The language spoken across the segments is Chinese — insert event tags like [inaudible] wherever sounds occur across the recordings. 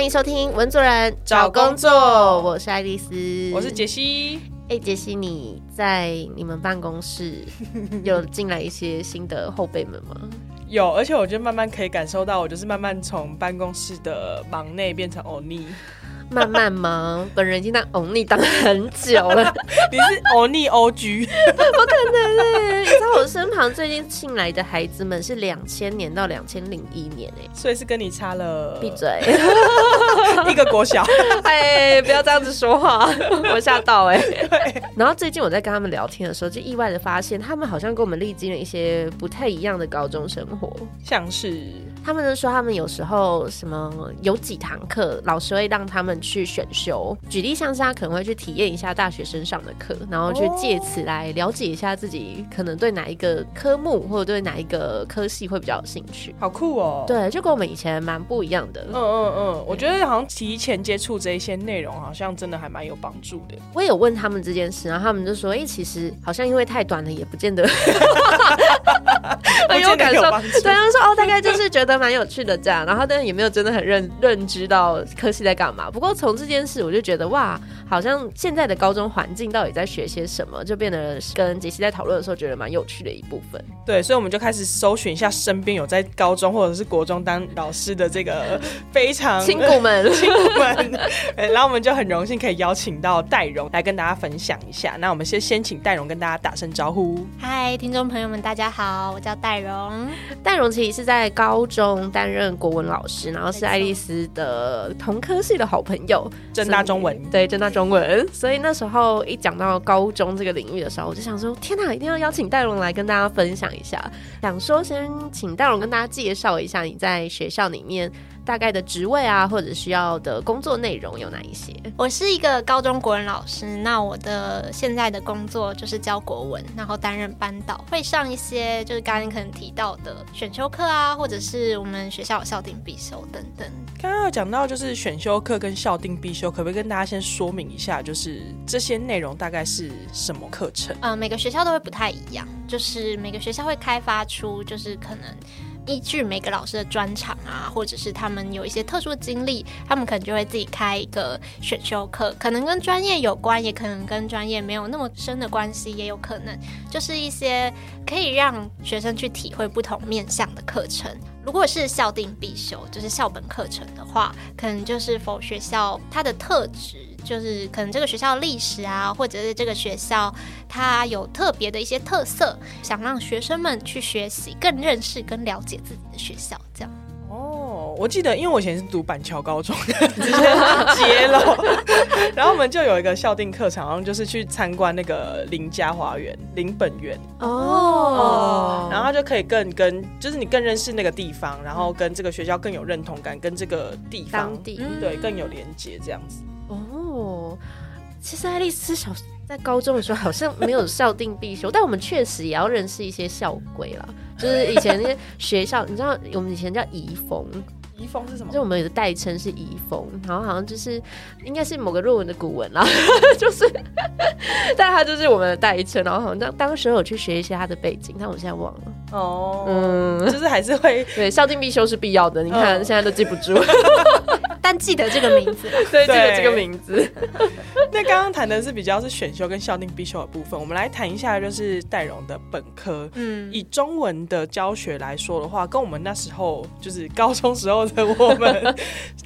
欢迎收听《文主人找工作我是爱丽丝，我是杰西。哎，杰西，你在你们办公室 [laughs] 有进来一些新的后辈们吗？有，而且我觉得慢慢可以感受到，我就是慢慢从办公室的忙内变成欧尼。慢慢忙？本人已经当欧尼当很久了。[laughs] 你是欧尼欧居？[laughs] 不可能哎！你知道我身旁最近进来的孩子们是两千年到两千零一年哎，所以是跟你差了。闭嘴！[laughs] 一个国小。哎，不要这样子说话，我吓到哎。然后最近我在跟他们聊天的时候，就意外的发现，他们好像跟我们历经了一些不太一样的高中生活，像是。他们就说，他们有时候什么有几堂课，老师会让他们去选修。举例像是他可能会去体验一下大学生上的课，然后去借此来了解一下自己可能对哪一个科目或者对哪一个科系会比较有兴趣。好酷哦！对，就跟我们以前蛮不一样的。嗯嗯嗯，我觉得好像提前接触这一些内容，好像真的还蛮有帮助的。我有问他们这件事，然后他们就说：“哎，其实好像因为太短了，也不见得 [laughs] 很有感受。”对，他们说：“哦，大概就是觉得。”蛮有趣的这样，然后但是也没有真的很认认知到科系在干嘛。不过从这件事，我就觉得哇，好像现在的高中环境到底在学些什么，就变得跟杰西在讨论的时候觉得蛮有趣的一部分。对，所以我们就开始搜寻一下身边有在高中或者是国中当老师的这个非常亲骨们，[laughs] 亲骨们。然后我们就很荣幸可以邀请到戴荣来跟大家分享一下。那我们先先请戴荣跟大家打声招呼。嗨，听众朋友们，大家好，我叫戴荣。戴荣其实是在高中。中担任国文老师，然后是爱丽丝的同科系的好朋友，正大中文对正大中文，所以那时候一讲到高中这个领域的时候，我就想说，天哪，一定要邀请戴荣来跟大家分享一下。想说先请戴荣跟大家介绍一下你在学校里面。大概的职位啊，或者需要的工作内容有哪一些？我是一个高中国文老师，那我的现在的工作就是教国文，然后担任班导，会上一些就是刚刚可能提到的选修课啊，或者是我们学校有校定必修等等。刚刚有讲到就是选修课跟校定必修，可不可以跟大家先说明一下，就是这些内容大概是什么课程？呃，每个学校都会不太一样，就是每个学校会开发出就是可能。依据每个老师的专长啊，或者是他们有一些特殊的经历，他们可能就会自己开一个选修课，可能跟专业有关，也可能跟专业没有那么深的关系，也有可能就是一些可以让学生去体会不同面向的课程。如果是校定必修，就是校本课程的话，可能就是否学校它的特质。就是可能这个学校历史啊，或者是这个学校它有特别的一些特色，想让学生们去学习，更认识、跟了解自己的学校，这样。哦，我记得，因为我以前是读板桥高中，[laughs] 直接揭露。然后我们就有一个校定课程，好像就是去参观那个林家花园、林本园。哦。然后他就可以更跟，就是你更认识那个地方，然后跟这个学校更有认同感，跟这个地方对更有连接，这样子。哦，其实爱丽丝小在高中的时候好像没有校定必修，但我们确实也要认识一些校规啦。[laughs] 就是以前那些学校，你知道我们以前叫遗风。遗风是什么？就我们有的代称是遗风，然后好像就是应该是某个论文的古文啦，[laughs] 就是，[laughs] 但它就是我们的代称。然后好像当当时有去学一些它的背景，但我现在忘了。哦，嗯，就是还是会 [laughs] 对校定必修是必要的。你看现在都记不住，[laughs] 但记得这个名字，[laughs] 对，记得这个名字。那刚刚谈的是比较是选修跟校定必修的部分，我们来谈一下就是戴荣的本科。嗯，以中文的教学来说的话，跟我们那时候就是高中时候的。我们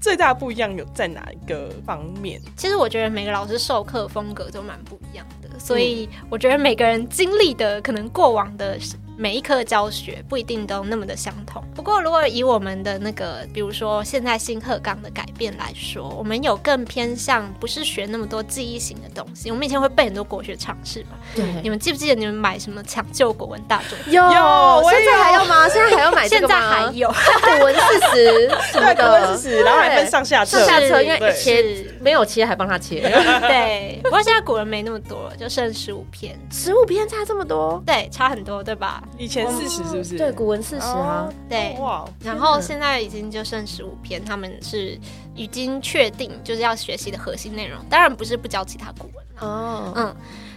最大不一样有在哪一个方面？其实我觉得每个老师授课风格都蛮不一样的，所以我觉得每个人经历的可能过往的。每一科教学不一定都那么的相同。不过，如果以我们的那个，比如说现在新课纲的改变来说，我们有更偏向不是学那么多记忆型的东西。我们以前会背很多国学常识嘛？对。你们记不记得你们买什么抢救国文大作？有，现在还要吗？现在还要买这个吗？现在还有古文四十什么的，四十，然后还分上下册。上下册，因为切没有切，还帮他切。对。不过现在古文没那么多了，就剩十五篇。十五篇差这么多？对，差很多，对吧？以前四十是不是？对，古文四十啊，对。哇，然后现在已经就剩十五篇，他们是已经确定就是要学习的核心内容。当然不是不教其他古文哦，嗯，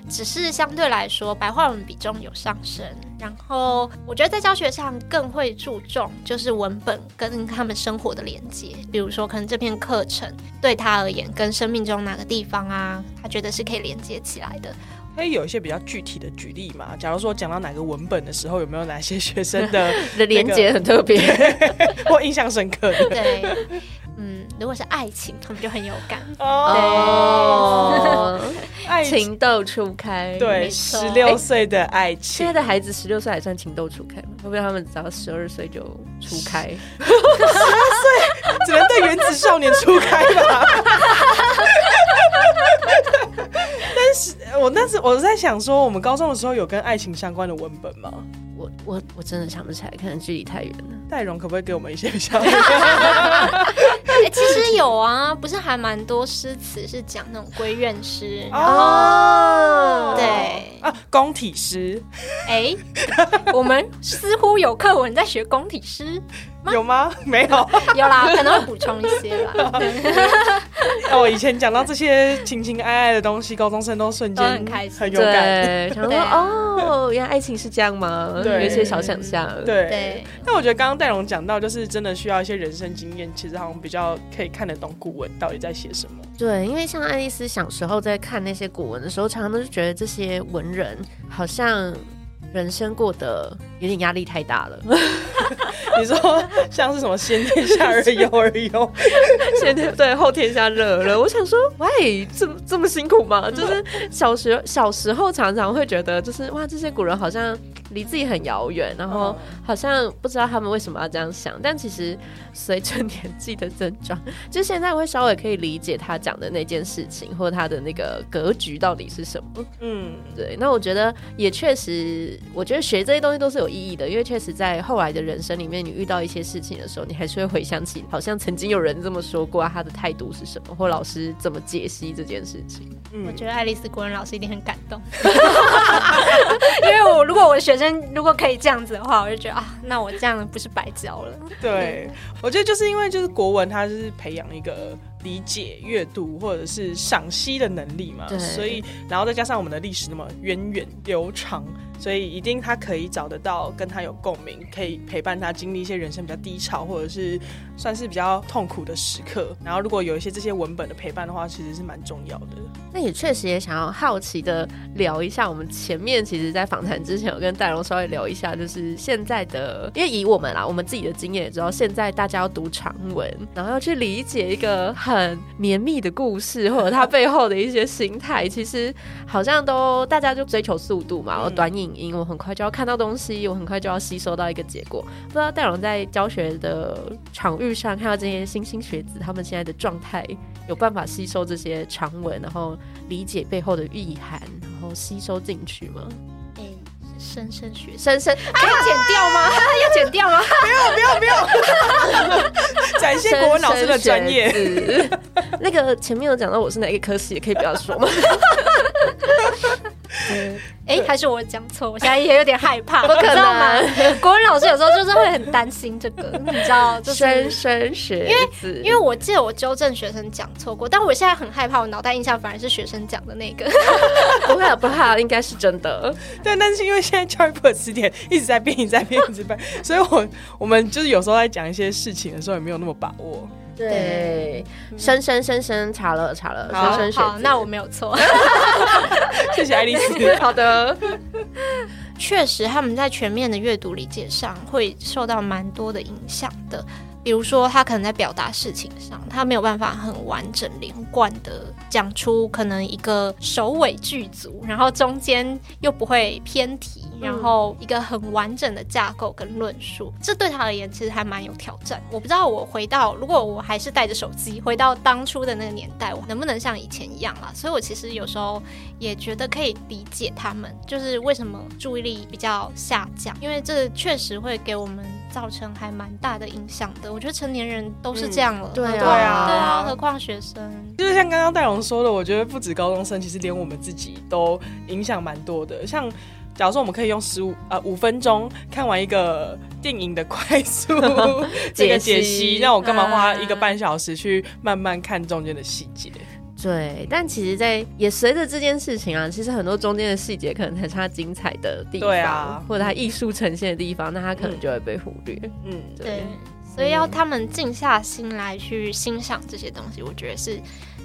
只是相对来说白话文比重有上升。然后我觉得在教学上更会注重就是文本跟他们生活的连接，比如说可能这篇课程对他而言跟生命中哪个地方啊，他觉得是可以连接起来的。可以有一些比较具体的举例嘛？假如说讲到哪个文本的时候，有没有哪些学生的 [laughs] 的连接很特别 [laughs] 或印象深刻的？对，嗯，如果是爱情，他们就很有感哦。爱情豆初开，对，十六岁的爱情。现在的孩子十六岁还算情窦初开吗？会不会他们只要十二岁就初开？十二岁只能对原子少年初开吧？[laughs] 但是，我那时我在想说，我们高中的时候有跟爱情相关的文本吗？我我我真的想不起来，可能距离太远了。戴荣可不可以给我们一些小？[laughs] 哎，其实有啊，[laughs] 不是还蛮多诗词是讲那种闺怨诗哦。对啊，宫体诗。哎，我们似乎有课文在学宫体诗。有吗？没有，[laughs] 有啦，可能会补充一些啦。哦，以前讲到这些情情爱爱的东西，高中生都瞬间很开心，很有感。想说哦，原来爱情是这样吗？有一些小想象。对。但我觉得刚刚戴荣讲到，就是真的需要一些人生经验，其实好像比较可以看得懂古文到底在写什么。对，因为像爱丽丝小时候在看那些古文的时候，常常都是觉得这些文人好像。人生过得有点压力太大了。[laughs] 你说像是什么先天下而忧而忧，先天对后天下乐了。我想说，喂，这么这么辛苦吗？就是小学小时候常常会觉得，就是哇，这些古人好像。离自己很遥远，然后好像不知道他们为什么要这样想。但其实随着年纪的增长，[laughs] 就现在会稍微可以理解他讲的那件事情，或他的那个格局到底是什么。嗯，对。那我觉得也确实，我觉得学这些东西都是有意义的，因为确实在后来的人生里面，你遇到一些事情的时候，你还是会回想起，好像曾经有人这么说过，他的态度是什么，或老师怎么解析这件事情。嗯，我觉得爱丽丝国文老师一定很感动，因为我如果我的学生如果可以这样子的话，我就觉得啊，那我这样不是白教了。对，我觉得就是因为就是国文，它是培养一个理解、阅读或者是赏析的能力嘛，所以然后再加上我们的历史那么源远流长。所以一定他可以找得到跟他有共鸣，可以陪伴他经历一些人生比较低潮或者是算是比较痛苦的时刻。然后如果有一些这些文本的陪伴的话，其实是蛮重要的。那也确实也想要好奇的聊一下，我们前面其实，在访谈之前有跟戴荣稍微聊一下，就是现在的，因为以我们啦，我们自己的经验也知道，现在大家要读长文，然后要去理解一个很绵密的故事，或者它背后的一些心态，[laughs] 其实好像都大家就追求速度嘛，我短影。影音，我很快就要看到东西，我很快就要吸收到一个结果。不知道戴荣在教学的场域上看到这些新兴学子，他们现在的状态，有办法吸收这些长文，然后理解背后的意涵，然后吸收进去吗？哎，深深学，深深可以剪掉吗？要剪掉吗？不用不用不用！[laughs] 展现国文老师的专业。[laughs] 那个前面有讲到我是哪个科系，也可以不要说吗？[laughs] 哎，还是我讲错？我现在也有点害怕，[laughs] 不可能吗？国文老师有时候就是会很担心这个，[laughs] 你知道？就深深学，因为因为我记得我纠正学生讲错过，但我现在很害怕，我脑袋印象反而是学生讲的那个。[laughs] 不会不会，应该是真的。对，但是因为现在教育部的词典一直在变，一直在变，一直变，所以我我们就是有时候在讲一些事情的时候，也没有那么把握。对，深深深深查了查了，深深好，那我没有错，[laughs] 谢谢爱丽丝。[laughs] 好的，确实他们在全面的阅读理解上会受到蛮多的影响的。比如说，他可能在表达事情上，他没有办法很完整连贯的讲出可能一个首尾句足，然后中间又不会偏题，然后一个很完整的架构跟论述，这对他而言其实还蛮有挑战。我不知道我回到，如果我还是带着手机回到当初的那个年代，我能不能像以前一样啦？所以我其实有时候也觉得可以理解他们，就是为什么注意力比较下降，因为这确实会给我们。造成还蛮大的影响的，我觉得成年人都是这样了，对啊，对啊，对啊，何况学生。就是像刚刚戴荣说的，我觉得不止高中生，其实连我们自己都影响蛮多的。像假如说我们可以用十五呃五分钟看完一个电影的快速 [laughs] 这个解析，那我干嘛花一个半小时去慢慢看中间的细节？对，但其实，在也随着这件事情啊，其实很多中间的细节可能才是它精彩的地方，对啊或者它艺术呈现的地方，那它可能就会被忽略。嗯，对，所以要他们静下心来去欣赏这些东西，我觉得是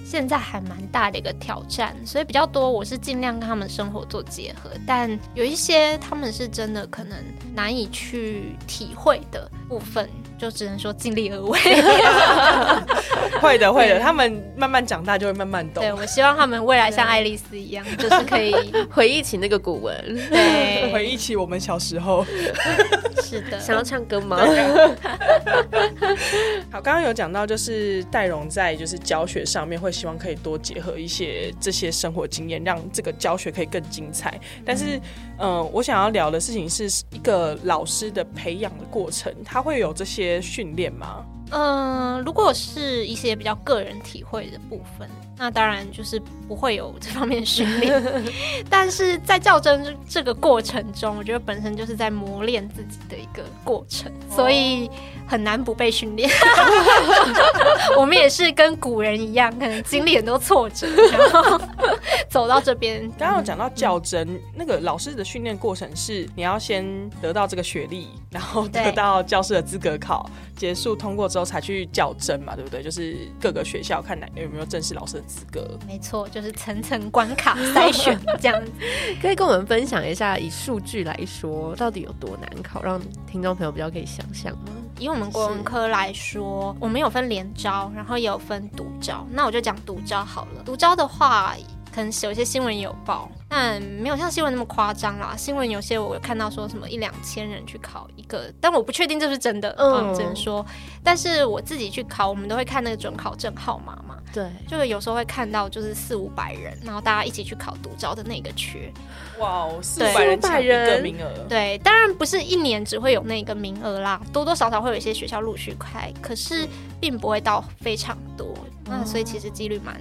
现在还蛮大的一个挑战。所以比较多，我是尽量跟他们生活做结合，但有一些他们是真的可能难以去体会的部分，就只能说尽力而为。[laughs] 会的会的，他们慢慢长大就会慢慢懂对，。我希望他们未来像爱丽丝一样，[laughs] 就是可以回忆起那个古文，对，回忆起我们小时候，[laughs] 是的，想要唱歌吗？好，刚刚有讲到，就是戴荣在就是教学上面会希望可以多结合一些这些生活经验，让这个教学可以更精彩。但是，嗯、我想要聊的事情是一个老师的培养的过程，他会有这些训练吗？嗯，如果是一些比较个人体会的部分，那当然就是不会有这方面训练。[laughs] 但是在较真这这个过程中，我觉得本身就是在磨练自己的一个过程，所以很难不被训练。[laughs] 我们也是跟古人一样，可能经历很多挫折，然后走到这边。刚刚有讲到较真，那个老师的训练过程是你要先得到这个学历，然后得到教师的资格考，结束通过之后才去较真嘛，对不对？就是各个学校看哪有没有正式老师的资格。没错，就是层层关卡 [laughs] 筛选这样子。可以跟我们分享一下，以数据来说，到底有多难考，让听众朋友比较可以想象吗？以我们国文科来说，我们有分联招，然后也有分独招。那我就讲独招好了。独招的话，可能有些新闻有报，但没有像新闻那么夸张啦。新闻有些我有看到说什么一两千人去考一个，但我不确定这是真的，嗯嗯，只能说。但是我自己去考，我们都会看那个准考证号码嘛，对，就是有时候会看到就是四五百人，然后大家一起去考独招的那个缺。哇哦，四五百人抢一个名额，对，当然不是一年只会有那个名额啦，多多少少会有一些学校陆续开，可是并不会到非常多，那所以其实几率蛮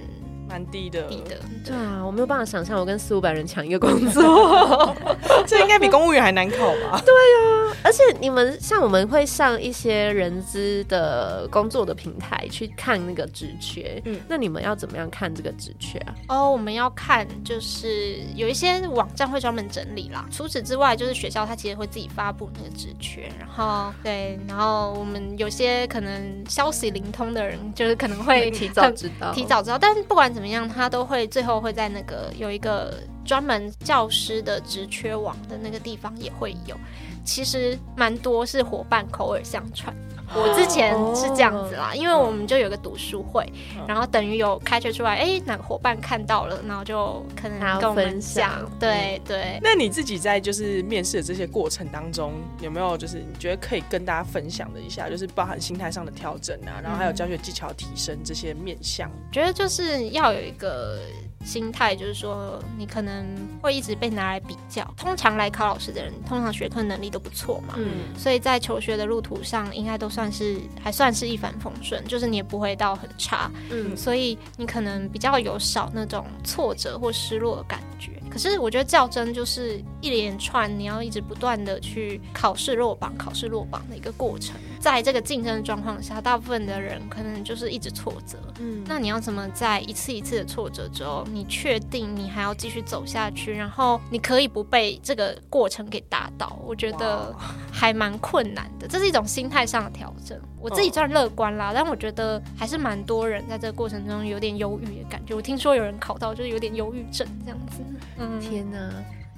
蛮低的。低的。对啊，我没有办法想象我跟四五百人抢一个工作，[laughs] 这应该比公务员还难考吧？[laughs] 对啊而且你们像我们会上一些人资的工作的平台去看那个职缺，嗯嗯，那你们要怎么样看这个职缺啊？哦，我们要看就是有一些网站会专门整理啦。除此之外，就是学校它其实会自己发布那个职缺，然后对，然后我们有些可能消息灵通的人，就是可能会提早知道，提早知道，但不管怎么怎么样，他都会最后会在那个有一个专门教师的职缺网的那个地方也会有。其实蛮多是伙伴口耳相传。我之前是这样子啦，因为我们就有个读书会，嗯然后等于有开学出来，哎，哪个伙伴看到了，然后就可能跟我们分享讲，对对。那你自己在就是面试的这些过程当中，有没有就是你觉得可以跟大家分享的一下，就是包含心态上的调整啊，然后还有教学技巧提升这些面向？觉得就是要有一个心态，就是说你可能会一直被拿来比较。通常来考老师的人，通常学科能力都不错嘛，嗯，所以在求学的路途上，应该都算是还算是一帆风顺，就是你也不会到很差，嗯所以你可能比较有少那种挫折或失落的感觉。可是我觉得较真就是一连串你要一直不断的去考试落榜、考试落榜的一个过程。在这个竞争的状况下，大部分的人可能就是一直挫折。嗯那你要怎么在一次一次的挫折之后，你确定你还要继续走下去，然后你可以不被这个过程给打倒？我觉得还蛮困难的，这是一种心态上的调整。我自己算乐观啦，但我觉得还是蛮多人在这个过程中有点忧郁的感觉。我听说有人考到就是有点忧郁症这样子。嗯，天哪！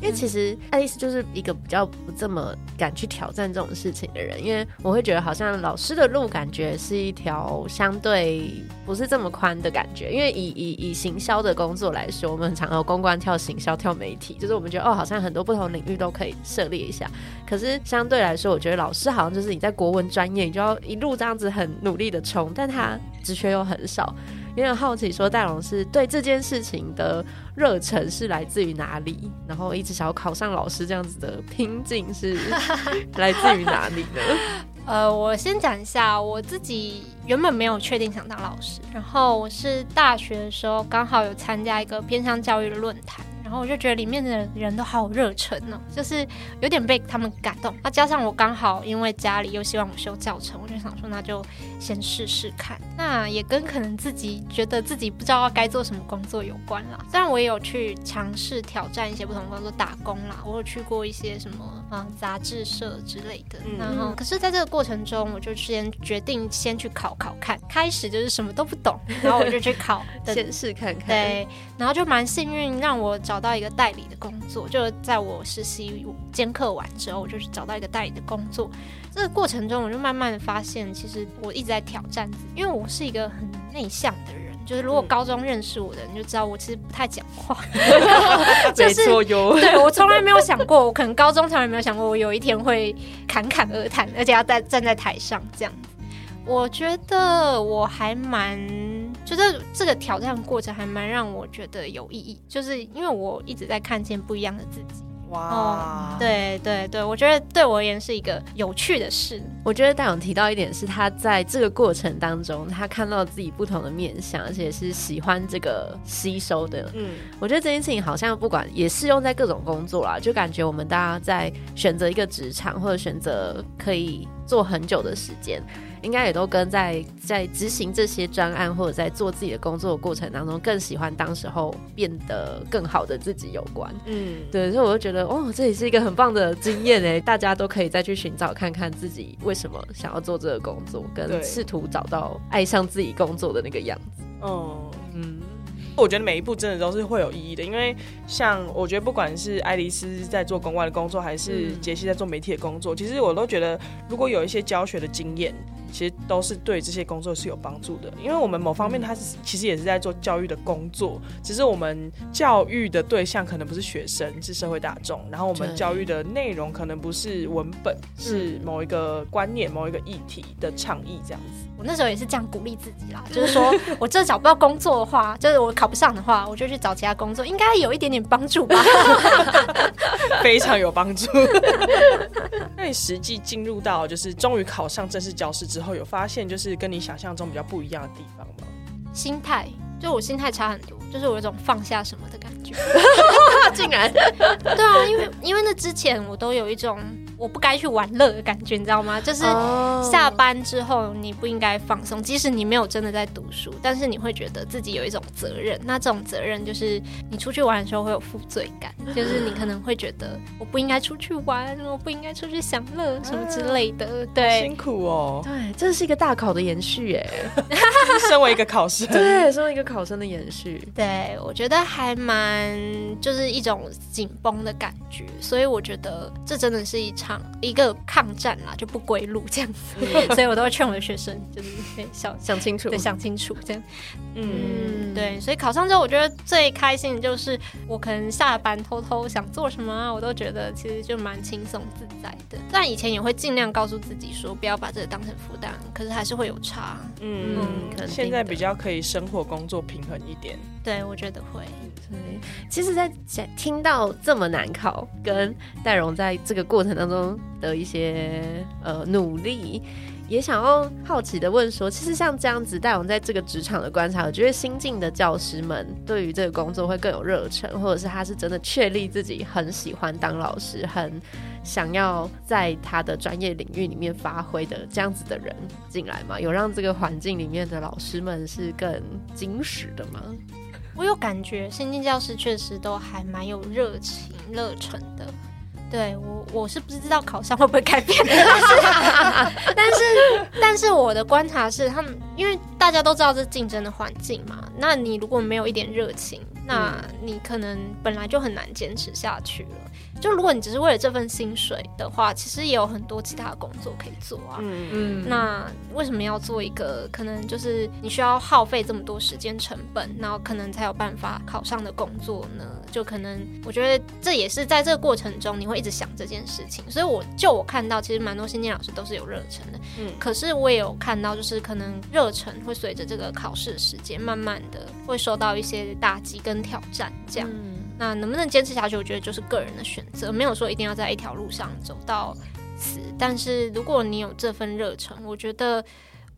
因为其实爱丽丝就是一个比较不这么敢去挑战这种事情的人，因为我会觉得好像老师的路感觉是一条相对不是这么宽的感觉。因为以以以行销的工作来说，我们很常有公关跳行销跳媒体，就是我们觉得哦，好像很多不同领域都可以涉猎一下。可是相对来说，我觉得老师好像就是你在国文专业，你就要一路这样子很努力的冲，但他职缺又很少。有点好奇，说戴龙是对这件事情的热忱是来自于哪里？然后一直想要考上老师这样子的拼劲是 [laughs] 来自于哪里呢？[laughs] 呃，我先讲一下，我自己原本没有确定想当老师，然后我是大学的时候刚好有参加一个偏向教育的论坛，然后后我就觉得里面的人都好有热忱哦，就是有点被他们感动。那加上我刚好因为家里又希望我修教程，我就想说那就先试试看。那也跟可能自己觉得自己不知道该做什么工作有关啦。虽然我也有去尝试挑战一些不同工作打工啦，我有去过一些什么啊杂志社之类的。然后可是在这个过程中，我就先决定先去考考看。开始就是什么都不懂，然后我就去考，[laughs] 先试看看。对，然后就蛮幸运，让我找到一个代理的工作。就在我实习兼课完之后，我就去找到一个代理的工作。这个过程中，我就慢慢的发现，其实我一直在挑战自己，因为我是一个很内向的人。就是如果高中认识我的，人就知道我其实不太讲话。[laughs] 没错有，对我从来没有想过，我可能高中从来没有想过，我有一天会侃侃而谈，而且要在站在台上这样。我觉得我还蛮，就是这个挑战过程还蛮让我觉得有意义，就是因为我一直在看见不一样的自己。哇，对对对，我觉得对我而言是一个有趣的事。我觉得大勇提到一点是他在这个过程当中，他看到自己不同的面相，而且是喜欢这个吸收的。嗯，我觉得这件事情好像不管也适用在各种工作啦，就感觉我们大家在选择一个职场或者选择可以做很久的时间。应该也都跟在在执行这些专案或者在做自己的工作的过程当中，更喜欢当时候变得更好的自己有关。嗯，对，所以我就觉得，哦，这也是一个很棒的经验诶，大家都可以再去寻找看看自己为什么想要做这个工作，跟试图找到爱上自己工作的那个样子。哦，嗯。我觉得每一步真的都是会有意义的，因为像我觉得不管是爱丽丝在做公关的工作，还是杰西在做媒体的工作，其实我都觉得如果有一些教学的经验，其实都是对这些工作是有帮助的。因为我们某方面它是其实也是在做教育的工作，只是我们教育的对象可能不是学生，是社会大众，然后我们教育的内容可能不是文本，是某一个观念、某一个议题的倡议这样子。[laughs] 我那时候也是这样鼓励自己啦，就是说我这找不到工作的话，就是我考不上的话，我就去找其他工作，应该有一点点帮助吧，[laughs] 非常有帮助。[laughs] 那你实际进入到就是终于考上正式教师之后，有发现就是跟你想象中比较不一样的地方吗？心态，就我心态差很多，就是我有种放下什么的感觉。[laughs] 竟然，对啊，因为因为那之前我都有一种。我不该去玩乐的感觉，你知道吗？就是下班之后你不应该放松，即使你没有真的在读书，但是你会觉得自己有一种责任。那这种责任就是你出去玩的时候会有负罪感，[gasps] 就是你可能会觉得我不应该出去玩，我不应该出去享乐什么之类的。对，辛苦哦。对，这是一个大考的延续，哎，[laughs] 身为一个考生，对，身为一个考生的延续。对，我觉得还蛮就是一种紧绷的感觉，所以我觉得这真的是一场。一个抗战啦，就不归路这样子，[laughs] 所以我都会劝我的学生，就是想想清楚，对，想清楚这样。嗯，对，所以考上之后，我觉得最开心的就是我可能下班偷偷想做什么啊，我都觉得其实就蛮轻松自在的。但以前也会尽量告诉自己说，不要把这个当成负担，可是还是会有差。嗯，现在比较可以生活工作平衡一点。对，我觉得会。对，其实，在听到这么难考，跟戴荣在这个过程当中的一些呃努力，也想要好奇的问说，其实像这样子，戴荣在这个职场的观察，我觉得新进的教师们对于这个工作会更有热忱，或者是他是真的确立自己很喜欢当老师，很想要在他的专业领域里面发挥的这样子的人进来吗？有让这个环境里面的老师们是更矜持的吗？我有感觉，新进教师确实都还蛮有热情、热忱的。对我，我是不知道考上会不会改变，但是，但是我的观察是，他们因为大家都知道这竞争的环境嘛，那你如果没有一点热情，那你可能本来就很难坚持下去了。就如果你只是为了这份薪水的话，其实也有很多其他的工作可以做啊。嗯嗯。那为什么要做一个可能就是你需要耗费这么多时间成本，然后可能才有办法考上的工作呢？就可能我觉得这也是在这个过程中你会一直想这件事情。所以我就我看到，其实蛮多新进老师都是有热忱的。嗯。可是我也有看到，就是可能热忱会随着这个考试时间，慢慢的会受到一些打击跟挑战，这样。那能不能坚持下去？我觉得就是个人的选择，没有说一定要在一条路上走到死。但是如果你有这份热忱，我觉得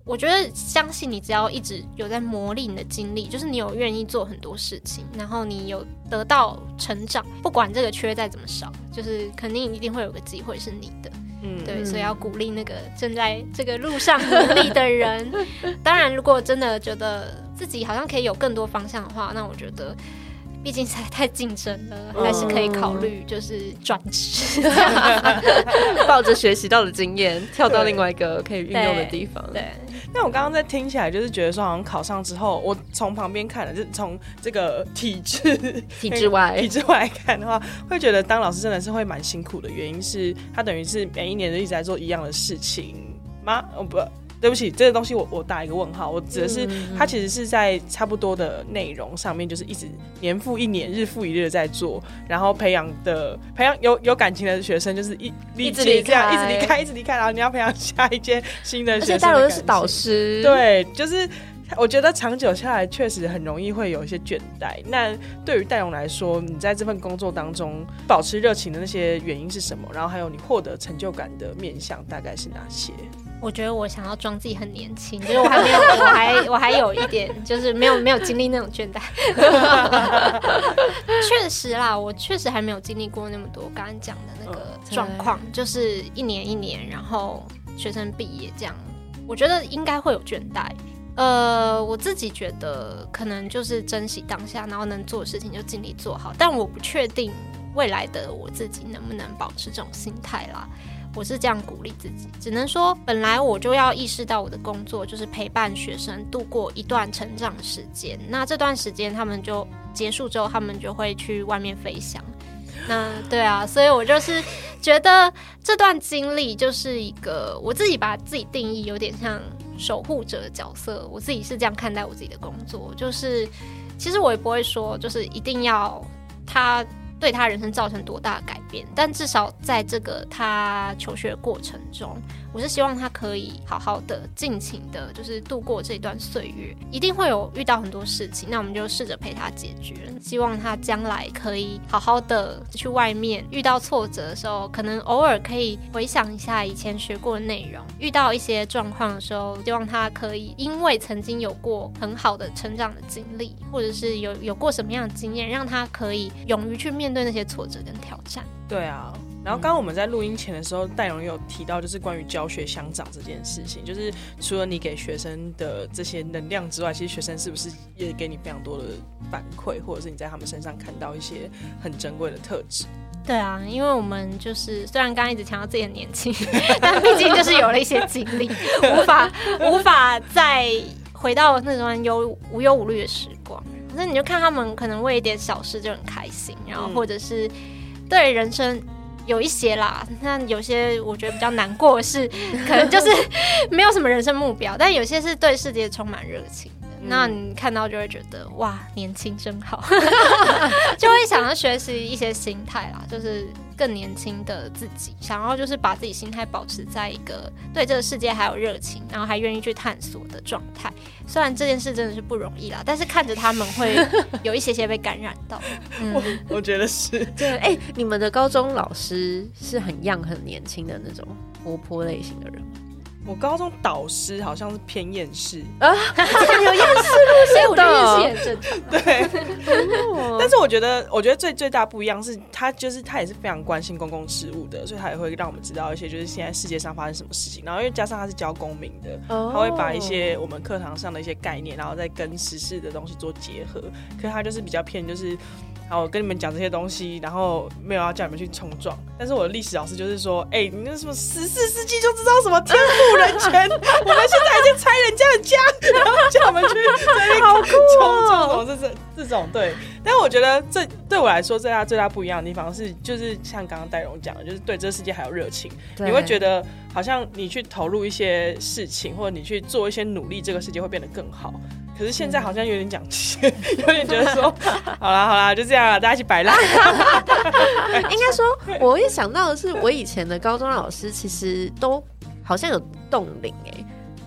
我觉得相信你，只要一直有在磨砺你的经历，就是你有愿意做很多事情，然后你有得到成长，不管这个缺再怎么少，就是肯定一定会有个机会是你的。嗯，对，所以要鼓励那个正在这个路上努力的人。当然，如果真的觉得自己好像可以有更多方向的话，那我觉得。毕竟才太竞争了，还是可以考虑就是转职，[laughs] 抱着学习到的经验跳到另外一个可以运用的地方。对，那我刚刚在听起来就是觉得说，好像考上之后，我从旁边看了，就是从这个体制体制外 [laughs] 体制外看的话，会觉得当老师真的是会蛮辛苦的。原因是他等于是每一年都一直在做一样的事情吗？哦不。对不起，这个东西我我打一个问号。我指的是，它其实是在差不多的内容上面，就是一直年复一年、日复一日的在做，然后培养的培养有有感情的学生，就是一一直离开，一直离开，一直离开，然后你要培养下一届新的学生。而且大都是导师，对，就是我觉得长久下来确实很容易会有一些倦怠。那对于戴荣来说，你在这份工作当中保持热情的那些原因是什么？然后还有你获得成就感的面向大概是哪些？我觉得我想要装自己很年轻，[laughs] 就是我还没有，我还我还有一点，就是没有没有经历那种倦怠。[laughs] 确实啦，我确实还没有经历过那么多刚刚讲的那个状况，就是一年一年，然后学生毕业这样，我觉得应该会有倦怠。呃，我自己觉得可能就是珍惜当下，然后能做的事情就尽力做好，但我不确定未来的我自己能不能保持这种心态啦。我是这样鼓励自己，只能说本来我就要意识到我的工作就是陪伴学生度过一段成长时间。那这段时间他们就结束之后，他们就会去外面飞翔。那对啊，所以我就是觉得这段经历就是一个我自己把自己定义有点像守护者的角色。我自己是这样看待我自己的工作，就是其实我也不会说就是一定要他。对他人生造成多大的改变？但至少在这个他求学过程中。我是希望他可以好好的、尽情的，就是度过这段岁月。一定会有遇到很多事情，那我们就试着陪他解决。希望他将来可以好好的去外面遇到挫折的时候，可能偶尔可以回想一下以前学过的内容。遇到一些状况的时候，希望他可以因为曾经有过很好的成长的经历，或者是有有过什么样的经验，让他可以勇于去面对那些挫折跟挑战。对啊。然后刚刚我们在录音前的时候，戴荣有提到，就是关于教学相长这件事情，就是除了你给学生的这些能量之外，其实学生是不是也给你非常多的反馈，或者是你在他们身上看到一些很珍贵的特质？对啊，因为我们就是虽然刚刚一直强调自己很年轻，[laughs] 但毕竟就是有了一些经历，无法 [laughs] 无法再回到那段忧无忧无虑的时光。那你就看他们可能为一点小事就很开心，然后或者是对人生。有一些啦，那有些我觉得比较难过的是，可能就是 [laughs] 没有什么人生目标，但有些是对世界充满热情。的。那你看到就会觉得哇，年轻真好，[laughs] [laughs] 就会想要学习一些心态啦，就是。更年轻的自己，想要就是把自己心态保持在一个对这个世界还有热情，然后还愿意去探索的状态。虽然这件事真的是不容易啦，[laughs] 但是看着他们会有一些些被感染到。我我觉得是。对，哎，你们的高中老师是很 young 很年轻的那种活泼类型的人吗？我高中导师好像是偏厌世啊，[laughs] 有厌世路线，我觉得厌世很正常。对，[laughs] 但是我觉得，我觉得最最大不一样是他，就是他也是非常关心公共事务的，所以他也会让我们知道一些，就是现在世界上发生什么事情。然后，因为加上他是教公民的，他会把一些我们课堂上的一些概念，然后再跟时事的东西做结合。可是他就是比较偏，就是。好，我跟你们讲这些东西，然后没有要叫你们去冲撞。但是我的历史老师就是说，哎，你那什么十四世纪就知道什么天赋人权，我们现在还在拆人家的家，[laughs] 然后叫我们去在那冲撞这这这种对。但是我觉得这对我来说最大最大不一样的地方是，就是像刚刚戴荣讲的，就是对这个世界还有热情。你会觉得好像你去投入一些事情，或者你去做一些努力，这个世界会变得更好。可是现在好像有点讲气，有点觉得说，[laughs] 好啦好啦，就这样了，大家一起摆烂。[laughs] 应该说，我一想到的是，我以前的高中老师其实都好像有冻龄哎，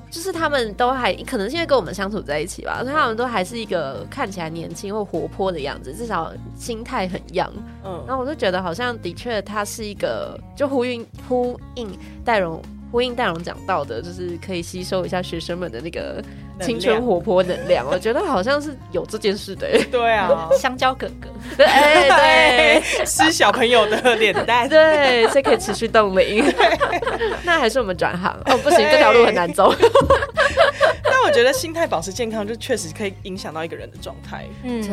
就是他们都还可能现在跟我们相处在一起吧，所以他们都还是一个看起来年轻或活泼的样子，至少心态很 young。嗯，然后我就觉得好像的确他是一个，就呼应呼应戴荣。呼应戴荣讲到的，就是可以吸收一下学生们的那个能青春活泼能量。[laughs] 我觉得好像是有这件事的、欸，对啊，香蕉哥哥，对，哎对。是小朋友的脸蛋。[laughs] 对，所以可以持续冻龄。那还是我们转行哦，不行，这条路很难走。[laughs] 但我觉得心态保持健康，就确实可以影响到一个人的状态。嗯，对，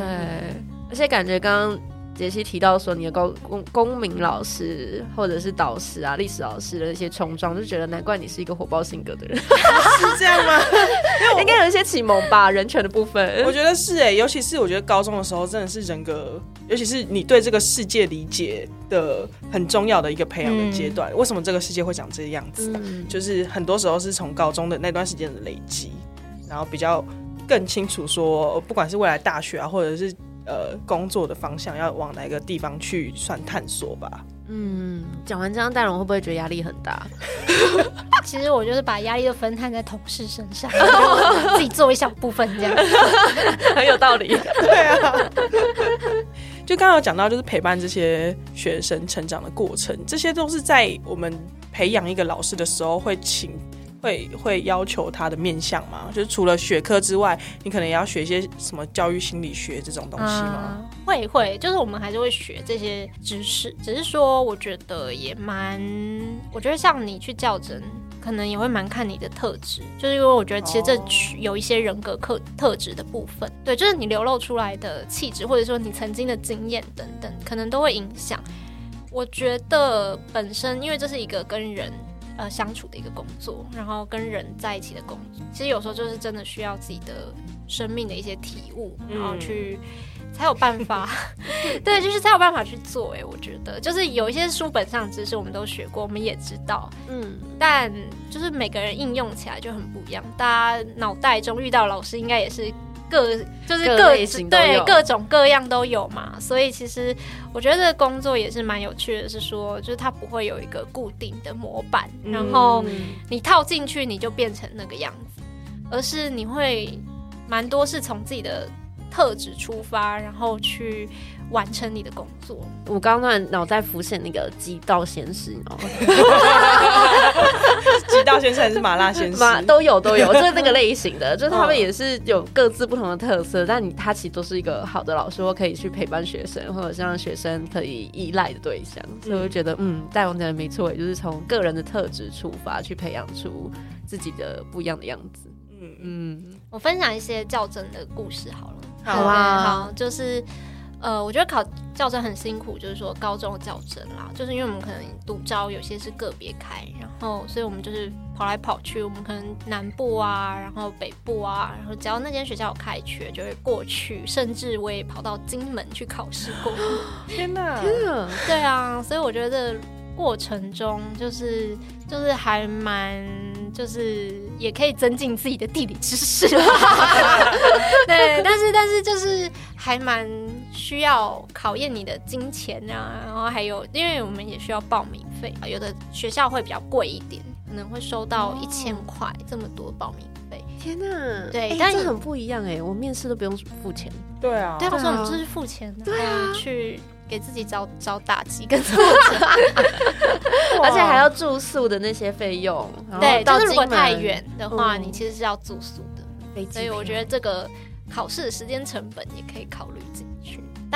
而且感觉刚刚杰西提到说，你的公公公民老师或者是导师啊、历史老师的一些冲撞，就觉得难怪你是一个火爆性格的人，[laughs] 是这样吗？[laughs] 应该有一些启蒙吧，人权的部分我。觉得是哎、尤其是我觉得高中的时候，真的是人格，尤其是你对这个世界理解的很重要的一个培养的阶段。为什么这个世界会长这个样子？嗯，就是很多时候是从高中的那段时间的累积，然后比较更清楚说，不管是未来大学啊，或者是呃工作的方向，要往哪个地方去算探索吧。嗯，讲完这样，戴荣会不会觉得压力很大？[laughs] 其实我就是把压力都分摊在同事身上，[laughs] 自己做一小部分这样。[laughs] 很有道理。对啊，就刚刚有讲到，就是陪伴这些学生成长的过程，这些都是在我们培养一个老师的时候会请。会会要求他的面相吗？就是除了学科之外，你可能也要学一些什么教育心理学这种东西吗？嗯会会，就是我们还是会学这些知识，只是说我觉得也蛮，我觉得像你去较真，可能也会蛮看你的特质，就是因为我觉得其实这哦有一些人格特特质的部分，对，就是你流露出来的气质，或者说你曾经的经验等等，可能都会影响。我觉得本身，因为这是一个跟人呃相处的一个工作，然后跟人在一起的工作，其实有时候就是真的需要自己的生命的一些体悟，然后去、才有办法，[laughs] 对，就是才有办法去做。哎，我觉得就是有一些书本上知识我们都学过，我们也知道，嗯，但就是每个人应用起来就很不一样。大家脑袋中遇到老师应该也是各就是各对各种各样都有嘛，所以其实我觉得这个工作也是蛮有趣的，是说就是它不会有一个固定的模板，然后你套进去你就变成那个样子，而是你会蛮多是从自己的特质出发，然后去完成你的工作。我刚刚突然脑袋浮现那个极道先师，你知道吗？鸡道先生还是麻辣先生？嘛都有都有，[laughs] 就是那个类型的，就是他们也是有各自不同的特色，但你他其实都是一个好的老师，或可以去陪伴学生，或者是让学生可以依赖的对象。所以我就觉得，嗯，戴王讲的没错，也就是从个人的特质出发，去培养出自己的不一样的样子。嗯嗯，嗯，我分享一些较真的故事好了。好啊好，就是呃，我觉得考教甄很辛苦，就是说高中的教甄啦，就是因为我们可能独招有些是个别开，然后所以我们就是跑来跑去，我们可能南部啊，然后北部啊，然后只要那间学校有开缺，就会过去，甚至我也跑到金门去考试过。[laughs] 天哪！嗯对啊，所以我觉得过程中就是就是还蛮就是也可以增进自己的地理知识啦。[laughs] 对，但是但是就是还蛮需要考验你的金钱啊，然后还有因为我们也需要报名费，有的学校会比较贵一点，可能会收到一千块这么多报名费。天哪，对但你哎这很不一样哎，我面试都不用付钱。对啊，对啊，对啊。所以我们就是付钱，对啊。然后去给自己找找打击跟挫折 [laughs] 而且还要住宿的那些费用，对，到就是如果太远的话，嗯。你其实是要住宿的，所以我觉票得这个考试的时间成本也可以考虑进去。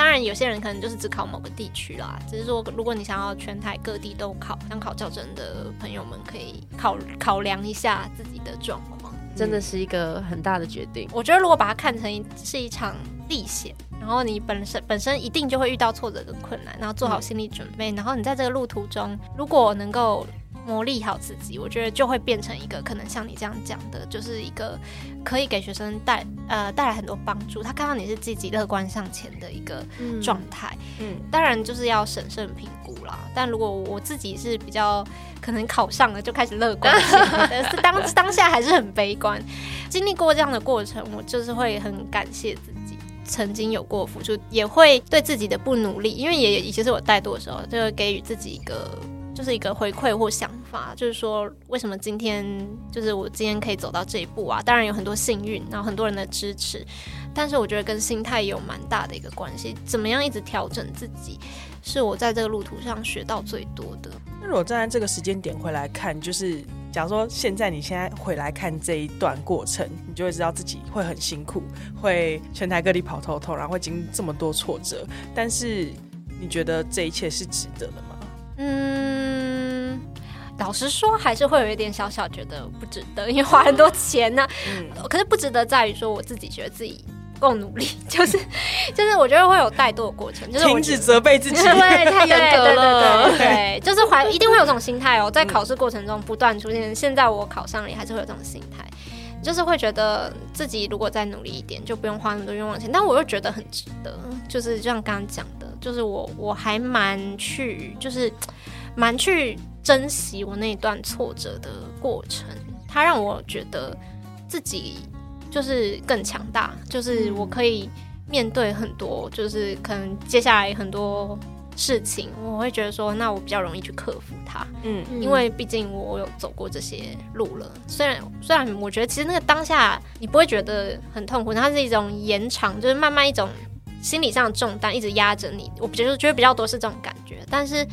当然，有些人可能就是只考某个地区啦，只是说如果你想要全台各地都考，想考教证的朋友们可以考考量一下自己的状况。真的是一个很大的决定。我觉得如果把它看成是一场历险，然后你本身本身一定就会遇到挫折跟困难，然后做好心理准备，然后你在这个路途中，如果能够磨砺好自己，我觉得就会变成一个可能像你这样讲的，就是一个可以给学生带呃带来很多帮助。他看到你是积极乐观向前的一个状态，嗯，当然就是要审慎评估啦。但如果我自己是比较可能考上了就开始乐观，[laughs] 但是当当下还是很悲观。经历过这样的过程，我就是会很感谢自己。曾经有过付出，也会对自己的不努力，因为也以前是我怠惰的时候，就会给予自己一个就是一个回馈或想法，就是说为什么今天就是我今天可以走到这一步啊？当然有很多幸运，然后很多人的支持，但是我觉得跟心态有蛮大的一个关系。怎么样一直调整自己，是我在这个路途上学到最多的。那如果站在这个时间点回来看，就是假如说现在你现在回来看这一段过程，你就会知道自己会很辛苦，会全台各地跑透透，然后会经这么多挫折。但是你觉得这一切是值得的吗？嗯，老实说，还是会有一点小小觉得不值得，因为花很多钱呢。嗯，可是不值得在于说我自己觉得自己。够努力，就 [laughs] 是就是，我觉得会有怠惰的过程，就是停止责备自己，对，太严格了，对对对，就是怀一定会有这种心态哦，在考试过程中不断出现。现在我考上了，还是会有这种心态，就是会觉得自己如果再努力一点，就不用花那么多冤枉钱。但我又觉得很值得，就是就像刚刚讲的，就是我我还蛮去，就是蛮去珍惜我那一段挫折的过程，它让我觉得自己。就是更强大，就是我可以面对很多，就是可能接下来很多事情，我会觉得说，那我比较容易去克服它。嗯，因为毕竟我有走过这些路了。虽然虽然我觉得其实那个当下你不会觉得很痛苦，它是一种延长，就是慢慢一种心理上的重担一直压着你。我觉得觉得比较多是这种感觉，但是。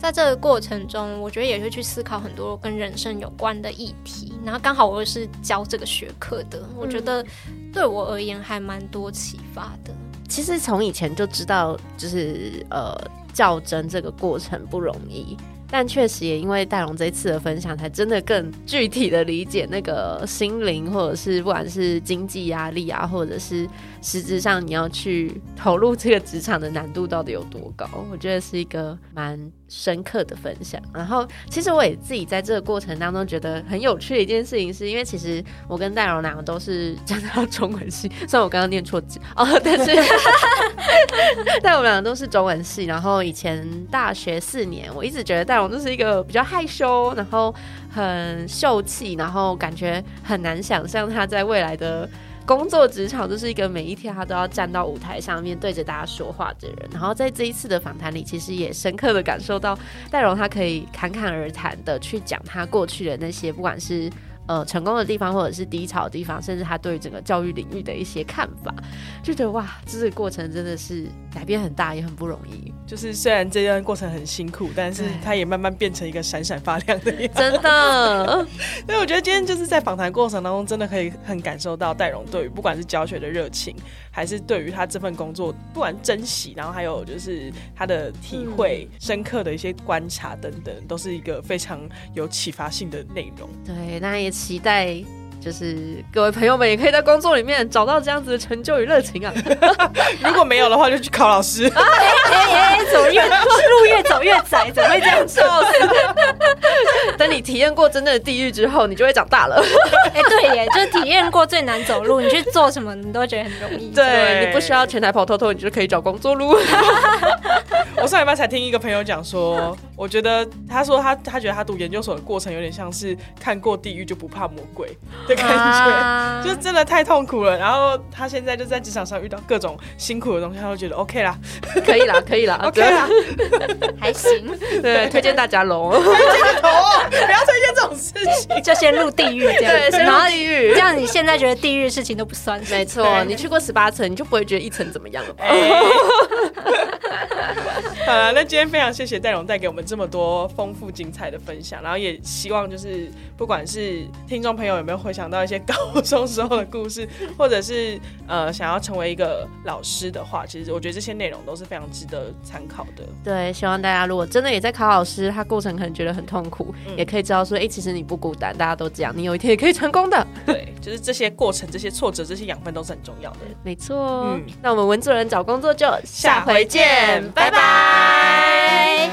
在这个过程中，我觉得也会去思考很多跟人生有关的议题。然后刚好我又是教这个学科的，我觉得对我而言还蛮多启发的。其实从以前就知道，就是呃，较真这个过程不容易。但确实也因为戴荣这次的分享，才真的更具体的理解那个心灵，或者是不管是经济压力啊，或者是实质上你要去投入这个职场的难度到底有多高，我觉得是一个蛮。深刻的分享，然后其实我也自己在这个过程当中觉得很有趣的一件事情，是因为其实我跟戴荣两个都是 [laughs] 讲到中文系，虽然我刚刚念错字哦，但是 [laughs] 但我们两个都是中文系，然后以前大学四年，我一直觉得戴荣就是一个比较害羞，然后很秀气，然后感觉很难想象他在未来的。工作职场就是一个每一天他都要站到舞台上面对着大家说话的人，然后在这一次的访谈里，其实也深刻的感受到戴荣他可以侃侃而谈的去讲他过去的那些，不管是。呃，成功的地方，或者是低潮的地方，甚至他对整个教育领域的一些看法，就觉得哇，这个过程真的是改变很大，也很不容易。就是虽然这段过程很辛苦，但是他也慢慢变成一个闪闪发亮的样子。真的，[laughs] 所以我觉得今天就是在访谈过程当中，真的可以很感受到戴荣对于不管是教学的热情，还是对于他这份工作不管珍惜，然后还有就是他的体会、深刻的一些观察等等，都是一个非常有启发性的内容。对，那也。期待。就是各位朋友们也可以在工作里面找到这样子的成就与热情啊！[laughs] 如果没有的话，就去考老师。[laughs] 哎哎哎，走越 [laughs] 路越走越窄，怎么会这样笑？等你体验过真正的地狱之后，你就会长大了。哎，对耶，就是体验过最难走路，你去做什么，你都会觉得很容易。对你不需要全台跑偷偷，你就可以找工作路。我上礼拜才听一个朋友讲说，我觉得他说他他觉得他读研究所的过程有点像是看过地狱就不怕魔鬼。的感觉，就真的太痛苦了。然后他现在就在职场上遇到各种辛苦的东西，他都觉得 OK 啦，可以啦，可以啦，[laughs] OK 啦，[laughs] 还行。对，推荐大家喽，推荐头，不要推荐这种事情，就先入地狱这样。对，先入地狱，这样你现在觉得地狱的事情都不算。没错，你去过十八层，你就不会觉得一层怎么样了。[laughs] [laughs] 好了，那今天非常谢谢戴荣带给我们这么多丰富精彩的分享，然后也希望就是不管是听众朋友有没有回想到一些高中时候的故事，或者是呃想要成为一个老师的话，其实我觉得这些内容都是非常值得参考的。对，希望大家如果真的也在考老师，他过程可能觉得很痛苦，也可以知道说，哎，其实你不孤单，大家都这样，你有一天也可以成功的。对，[laughs] 就是这些过程、这些挫折、这些养分都是很重要的。没错，嗯，那我们文主人找工作就下回见。拜拜。